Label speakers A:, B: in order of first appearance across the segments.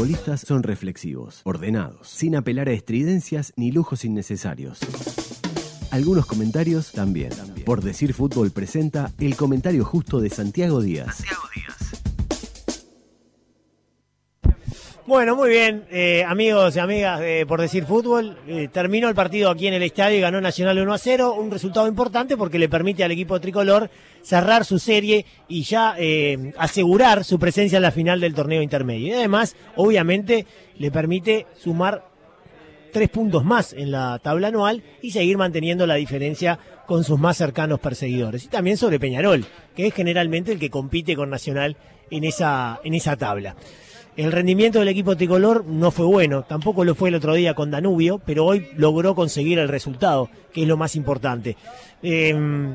A: futbolistas son reflexivos, ordenados, sin apelar a estridencias ni lujos innecesarios. Algunos comentarios también. Por decir fútbol presenta el comentario justo de Santiago Díaz.
B: Bueno, muy bien, eh, amigos y amigas de Por Decir Fútbol. Eh, terminó el partido aquí en el estadio y ganó Nacional 1 a 0. Un resultado importante porque le permite al equipo tricolor cerrar su serie y ya eh, asegurar su presencia en la final del torneo intermedio. Y además, obviamente, le permite sumar tres puntos más en la tabla anual y seguir manteniendo la diferencia con sus más cercanos perseguidores. Y también sobre Peñarol, que es generalmente el que compite con Nacional en esa, en esa tabla. El rendimiento del equipo tricolor no fue bueno, tampoco lo fue el otro día con Danubio, pero hoy logró conseguir el resultado, que es lo más importante. Em,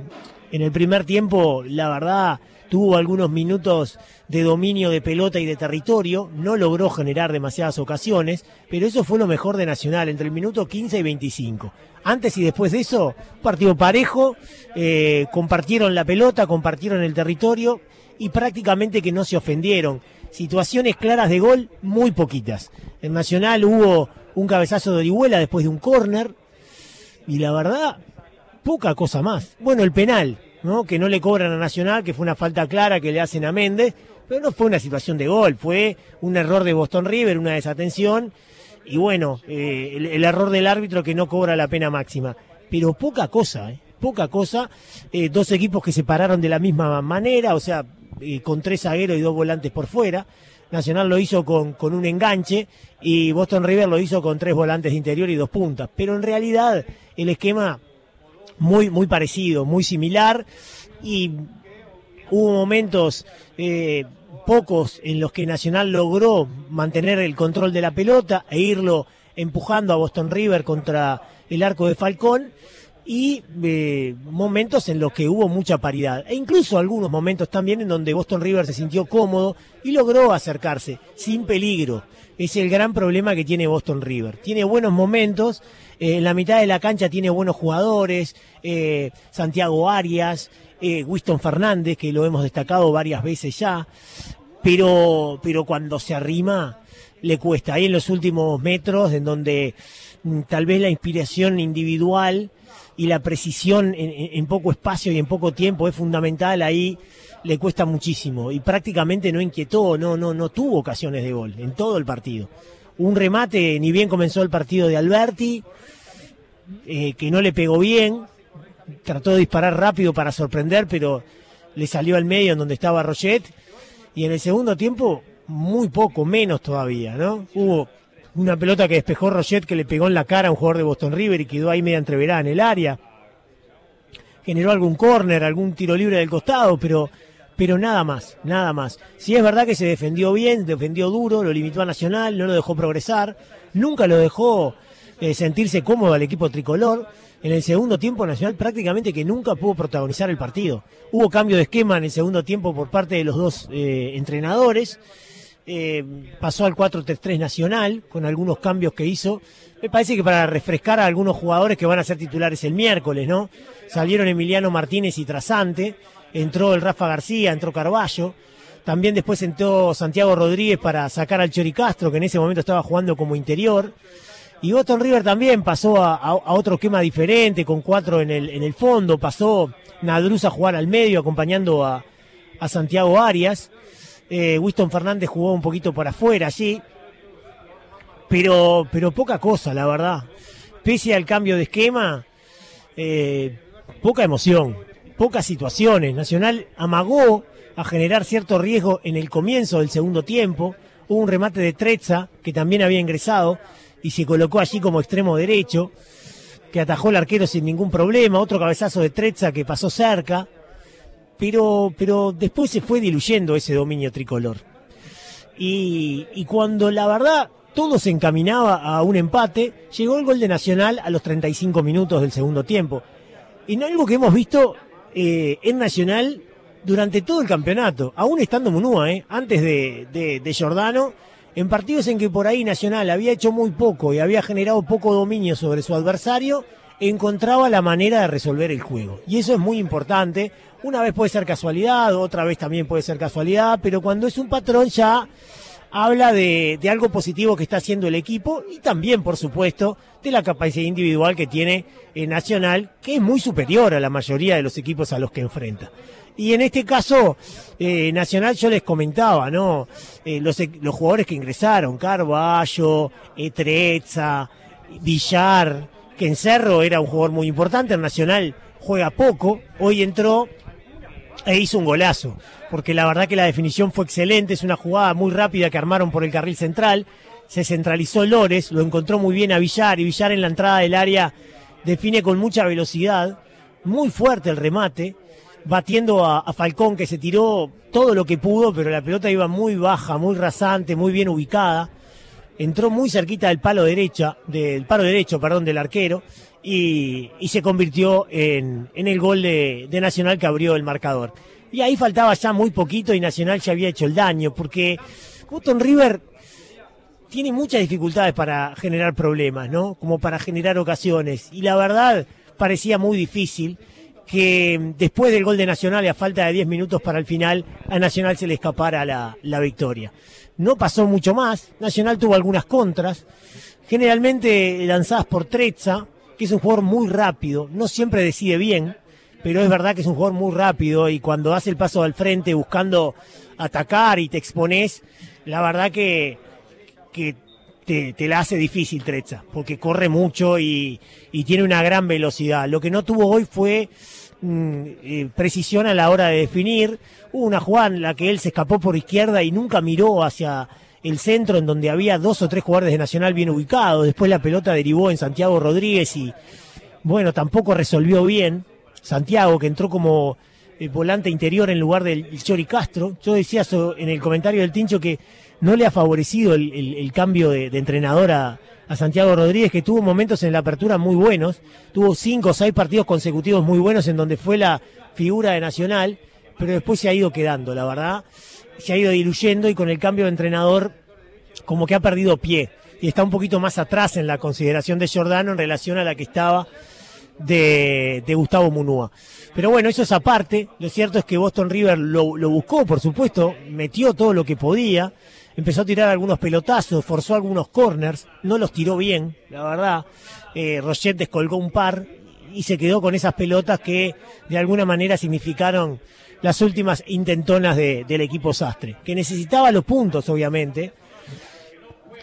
B: en el primer tiempo, la verdad, tuvo algunos minutos de dominio de pelota y de territorio, no logró generar demasiadas ocasiones, pero eso fue lo mejor de Nacional, entre el minuto 15 y 25. Antes y después de eso, partido parejo, eh, compartieron la pelota, compartieron el territorio y prácticamente que no se ofendieron situaciones claras de gol, muy poquitas. En Nacional hubo un cabezazo de Orihuela después de un córner. Y la verdad, poca cosa más. Bueno, el penal, ¿no? Que no le cobran a Nacional, que fue una falta clara que le hacen a Méndez, pero no fue una situación de gol, fue un error de Boston River, una desatención. Y bueno, eh, el, error del árbitro que no cobra la pena máxima. Pero poca cosa, ¿eh? Poca cosa. Eh, dos equipos que se pararon de la misma manera, o sea, con tres zagueros y dos volantes por fuera. Nacional lo hizo con, un enganche y Boston River lo hizo con tres volantes de interior y dos puntas. Pero en realidad el esquema muy, muy parecido, muy similar y hubo momentos eh, pocos en los que Nacional logró mantener el control de la pelota e irlo empujando a Boston River contra el arco de Falcón y eh, momentos en los que hubo mucha paridad. E incluso algunos momentos también en donde Boston River se sintió cómodo y logró acercarse sin peligro. Es el gran problema que tiene Boston River. Tiene buenos momentos, eh, en la mitad de la cancha tiene buenos jugadores, eh, Santiago Arias, Winston Fernández, que lo hemos destacado varias veces ya, pero, pero cuando se arrima le cuesta. Ahí en los últimos metros, en donde mm, tal vez la inspiración individual y la precisión en, poco espacio y en poco tiempo es fundamental, ahí le cuesta muchísimo. Y prácticamente no inquietó, no, no, no tuvo ocasiones de gol en todo el partido. Un remate, ni bien comenzó el partido de Alberti, eh, que no le pegó bien, trató de disparar rápido para sorprender, pero le salió al medio en donde estaba Roget. Y en el segundo tiempo, muy poco, menos todavía, ¿no? Hubo una pelota que despejó Roget que le pegó en la cara a un jugador de Boston River y quedó ahí media entreverada en el área. Generó algún córner, algún tiro libre del costado, pero, pero nada más, nada más. Si es verdad que se defendió bien, defendió duro, lo limitó a Nacional, no lo dejó progresar, nunca lo dejó eh, sentirse cómodo al equipo tricolor. En el segundo tiempo Nacional prácticamente que nunca pudo protagonizar el partido. Hubo cambio de esquema en el segundo tiempo por parte de los dos eh, entrenadores. Eh, pasó al 4-3-3 Nacional, con algunos cambios que hizo. Me parece que para refrescar a algunos jugadores que van a ser titulares el miércoles, ¿no? Salieron Emiliano Martínez y Trasante, entró el Rafa García, entró Carballo. También después entró Santiago Rodríguez para sacar al Chori Castro, que en ese momento estaba jugando como interior. Y Boston River también pasó a, otro esquema diferente, con cuatro en el, en el fondo. Pasó Nadruz a jugar al medio, acompañando a, a Santiago Arias. Eh, Winston Fernández jugó un poquito por afuera allí. Pero, pero poca cosa, la verdad. Pese al cambio de esquema, eh, poca emoción, pocas situaciones. Nacional amagó a generar cierto riesgo en el comienzo del segundo tiempo. Hubo un remate de Trezza, que también había ingresado, y se colocó allí como extremo derecho, que atajó el arquero sin ningún problema. Otro cabezazo de Trezza que pasó cerca pero, pero después se fue diluyendo ese dominio tricolor. Y, y cuando la verdad todo se encaminaba a un empate, llegó el gol de Nacional a los 35 minutos del segundo tiempo. En algo que hemos visto eh, en Nacional durante todo el campeonato, aún estando Munúa, eh, antes de, de, de, Giordano, en partidos en que por ahí Nacional había hecho muy poco y había generado poco dominio sobre su adversario, encontraba la manera de resolver el juego. Y eso es muy importante. Una vez puede ser casualidad, otra vez también puede ser casualidad, pero cuando es un patrón ya habla de, de, algo positivo que está haciendo el equipo y también, por supuesto, de la capacidad individual que tiene el Nacional, que es muy superior a la mayoría de los equipos a los que enfrenta. Y en este caso, eh, Nacional yo les comentaba, ¿no? Eh, los, los, jugadores que ingresaron, Carballo, Etreza, Villar, que en Cerro era un jugador muy importante, el Nacional juega poco, hoy entró e hizo un golazo, porque la verdad que la definición fue excelente, es una jugada muy rápida que armaron por el carril central, se centralizó Lores, lo encontró muy bien a Villar y Villar en la entrada del área define con mucha velocidad, muy fuerte el remate, batiendo a, a, Falcón que se tiró todo lo que pudo, pero la pelota iba muy baja, muy rasante, muy bien ubicada. Entró muy cerquita del palo derecha, del palo derecho, perdón, del arquero, y, y se convirtió en, en el gol de, de, Nacional que abrió el marcador. Y ahí faltaba ya muy poquito y Nacional ya había hecho el daño, porque Boston River tiene muchas dificultades para generar problemas, ¿no? Como para generar ocasiones. Y la verdad parecía muy difícil que después del gol de Nacional y a falta de 10 minutos para el final, a Nacional se le escapara la, la victoria. No pasó mucho más, Nacional tuvo algunas contras, generalmente lanzadas por Trezza, que es un jugador muy rápido, no siempre decide bien, pero es verdad que es un jugador muy rápido y cuando hace el paso al frente buscando atacar y te expones, la verdad que que te, te, la hace difícil Trezza, porque corre mucho y, tiene una gran velocidad. Lo que no tuvo hoy fue mm, eh, precisión a la hora de definir. Hubo una jugada en la que él se escapó por izquierda y nunca miró hacia el centro en donde había dos o tres jugadores de Nacional bien ubicados. Después la pelota derivó en Santiago Rodríguez y, bueno, tampoco resolvió bien. Santiago, que entró como eh, volante interior en lugar del Chori Castro. Yo decía eso en el comentario del Tincho que no le ha favorecido el, el, cambio de, entrenador a, a, Santiago Rodríguez, que tuvo momentos en la apertura muy buenos, tuvo cinco o seis partidos consecutivos muy buenos en donde fue la figura de Nacional, pero después se ha ido quedando, la verdad, se ha ido diluyendo y con el cambio de entrenador como que ha perdido pie y está un poquito más atrás en la consideración de Giordano en relación a la que estaba de, de Gustavo Munúa. Pero bueno, eso es aparte. Lo cierto es que Boston River lo, lo, buscó, por supuesto, metió todo lo que podía, empezó a tirar algunos pelotazos, forzó algunos corners, no los tiró bien, la verdad. Eh, Roget descolgó un par y se quedó con esas pelotas que de alguna manera significaron las últimas intentonas de, del equipo Sastre, que necesitaba los puntos, obviamente,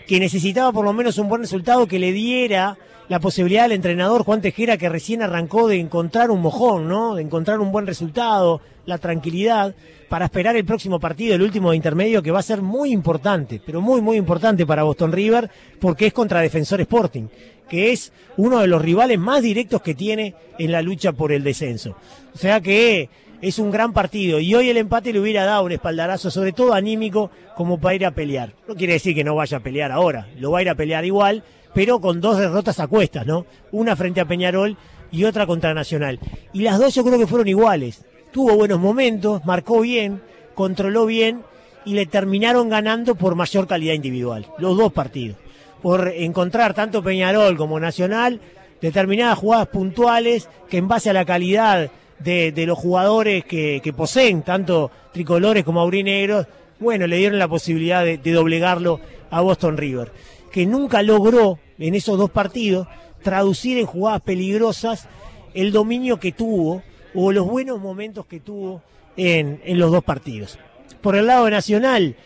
B: que necesitaba por lo menos un buen resultado que le diera la posibilidad al entrenador Juan Tejera, que recién arrancó de encontrar un mojón, ¿no? De encontrar un buen resultado, la tranquilidad, para esperar el próximo partido, el último de intermedio, que va a ser muy importante, pero muy, muy importante para Boston River, porque es contra Defensor Sporting, que es uno de los rivales más directos que tiene en la lucha por el descenso. O sea que es un gran partido y hoy el empate le hubiera dado un espaldarazo, sobre todo anímico, como para ir a pelear. No quiere decir que no vaya a pelear ahora, lo va a ir a pelear igual, pero con dos derrotas a cuestas, ¿no? Una frente a Peñarol y otra contra Nacional. Y las dos yo creo que fueron iguales. Tuvo buenos momentos, marcó bien, controló bien y le terminaron ganando por mayor calidad individual, los dos partidos. Por encontrar tanto Peñarol como Nacional determinadas jugadas puntuales que en base a la calidad de, los jugadores que, poseen, tanto tricolores como aurinegros, bueno, le dieron la posibilidad de doblegarlo a Boston River que nunca logró en esos dos partidos traducir en jugadas peligrosas el dominio que tuvo o los buenos momentos que tuvo en, en, los dos partidos. Por el lado nacional,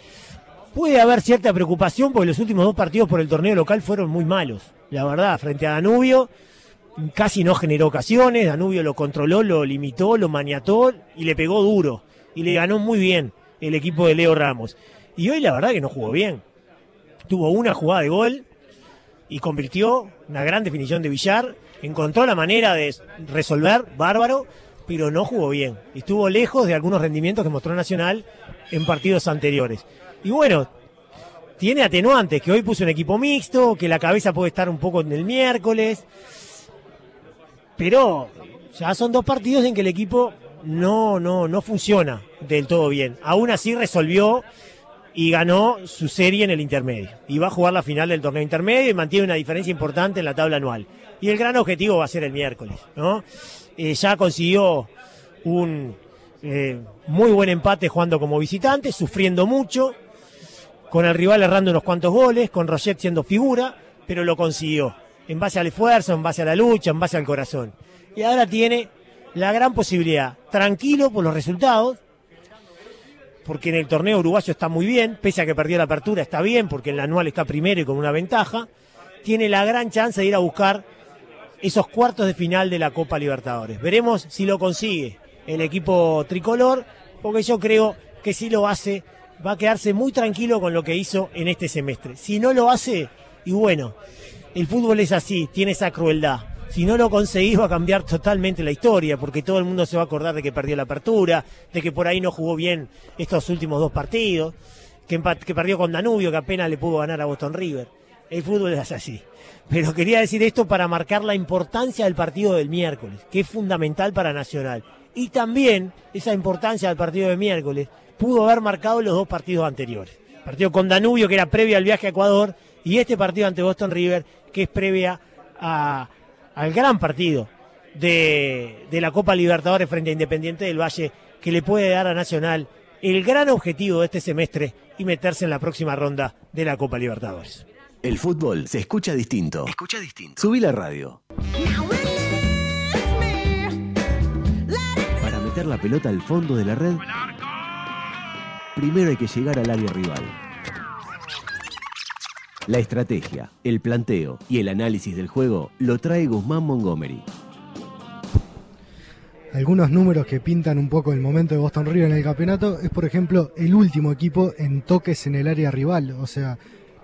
B: puede haber cierta preocupación porque los últimos dos partidos por el torneo local fueron muy malos. La verdad, frente a Danubio, casi no generó ocasiones, Danubio lo controló, lo limitó, lo maniató y le pegó duro. Y le ganó muy bien el equipo de Leo Ramos. Y hoy la verdad que no jugó bien tuvo una jugada de gol y convirtió una gran definición de Villar, encontró la manera de resolver, bárbaro, pero no jugó bien. Estuvo lejos de algunos rendimientos que mostró Nacional en partidos anteriores. Y bueno, tiene atenuantes, que hoy puso un equipo mixto, que la cabeza puede estar un poco en el miércoles, pero ya son dos partidos en que el equipo no, no, no funciona del todo bien. Aún así resolvió y ganó su serie en el intermedio. Y va a jugar la final del torneo intermedio y mantiene una diferencia importante en la tabla anual. Y el gran objetivo va a ser el miércoles, ¿no? Eh, ya consiguió un eh, muy buen empate jugando como visitante, sufriendo mucho. con el rival errando unos cuantos goles, con Roget siendo figura, pero lo consiguió, en base al esfuerzo, en base a la lucha, en base al corazón. Y ahora tiene la gran posibilidad, tranquilo por los resultados, porque en el torneo uruguayo está muy bien, pese a que perdió la apertura, está bien, porque en la anual está primero y con una ventaja, tiene la gran chance de ir a buscar esos cuartos de final de la Copa Libertadores. Veremos si lo consigue el equipo tricolor, porque yo creo que si lo hace, va a quedarse muy tranquilo con lo que hizo en este semestre. Si no lo hace, y bueno, el fútbol es así, tiene esa crueldad. Si no lo conseguís va a cambiar totalmente la historia, porque todo el mundo se va a acordar de que perdió la apertura, de que por ahí no jugó bien estos últimos dos partidos, que, que perdió con Danubio, que apenas le pudo ganar a Boston River. El fútbol es así. Pero quería decir esto para marcar la importancia del partido del miércoles, que es fundamental para Nacional. Y también esa importancia del partido del miércoles pudo haber marcado los dos partidos anteriores. partido con Danubio, que era previo al viaje a Ecuador, y este partido ante Boston River, que es previa al gran partido de, de la Copa Libertadores frente a Independiente del Valle, que le puede dar a Nacional el gran objetivo de este semestre y meterse en la próxima ronda de la Copa Libertadores.
A: El fútbol se escucha distinto. Escucha distinto. Subí la radio. Para meter la pelota al fondo de la red, primero hay que llegar al área rival. La estrategia, el planteo y el análisis del juego lo trae Guzmán Montgomery.
C: Algunos números que pintan un poco el momento de Boston River en el campeonato es, por ejemplo, el último equipo en toques en el área rival. O sea,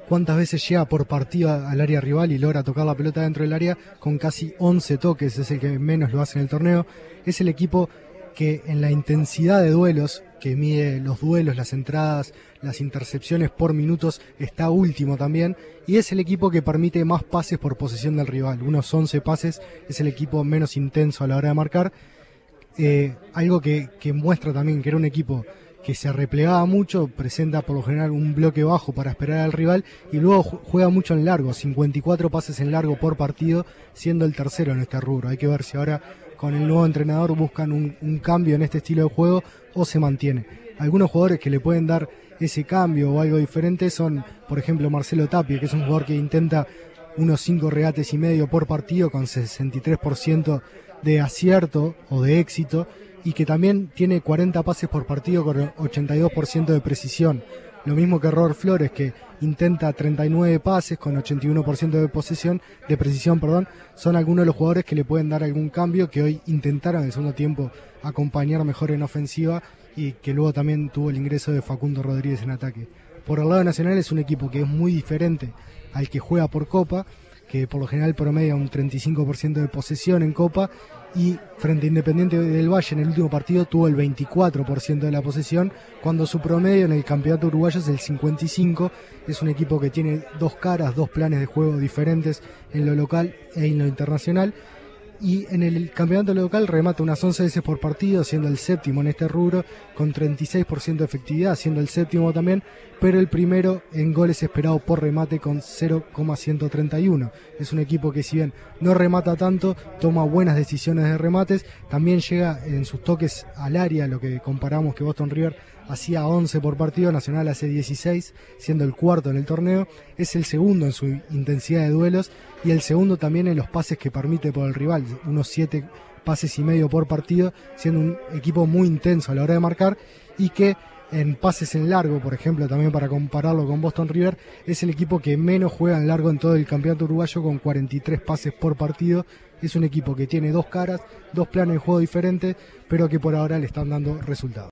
C: cuántas veces llega por partido al área rival y logra tocar la pelota dentro del área con casi 11 toques, es el que menos lo hace en el torneo. Es el equipo que en la intensidad de duelos, que mide los duelos, las entradas, las intercepciones por minutos, está último también. Y es el equipo que permite más pases por posesión del rival. Unos 11 pases es el equipo menos intenso a la hora de marcar. Eh, algo que, que muestra también que era un equipo que se replegaba mucho, presenta por lo general un bloque bajo para esperar al rival y luego juega mucho en largo, 54 pases en largo por partido, siendo el tercero en este rubro. Hay que ver si ahora con el nuevo entrenador buscan un, cambio en este estilo de juego o se mantiene. Algunos jugadores que le pueden dar ese cambio o algo diferente son, por ejemplo, Marcelo Tapia, que es un jugador que intenta unos 5 regates y medio por partido con 63% de acierto o de éxito y que también tiene 40 pases por partido con 82% de precisión. Lo mismo que Robert Flores, que intenta 39 pases con 81% de posesión, de precisión, perdón, son algunos de los jugadores que le pueden dar algún cambio, que hoy intentaron en el segundo tiempo acompañar mejor en ofensiva y que luego también tuvo el ingreso de Facundo Rodríguez en ataque. Por el lado nacional es un equipo que es muy diferente al que juega por Copa, que por lo general promedia un 35% de posesión en Copa y frente a Independiente del Valle en el último partido tuvo el 24% de la posesión, cuando su promedio en el campeonato uruguayo es el 55%. Es un equipo que tiene dos caras, dos planes de juego diferentes en lo local e en lo internacional y en el campeonato local remata unas 11 veces por partido, siendo el séptimo en este rubro, con 36% de efectividad, siendo el séptimo también, pero el primero en goles esperado por remate con 0,131. Es un equipo que si bien no remata tanto, toma buenas decisiones de remates, también llega en sus toques al área, lo que comparamos que Boston River hacía 11 por partido, Nacional hace 16, siendo el cuarto en el torneo, es el segundo en su intensidad de duelos y el segundo también en los pases que permite por el rival, unos 7 pases y medio por partido, siendo un equipo muy intenso a la hora de marcar y que en pases en largo, por ejemplo, también para compararlo con Boston River, es el equipo que menos juega en largo en todo el campeonato uruguayo con 43 pases por partido. Es un equipo que tiene dos caras, dos planes de juego diferentes, pero que por ahora le están dando resultados.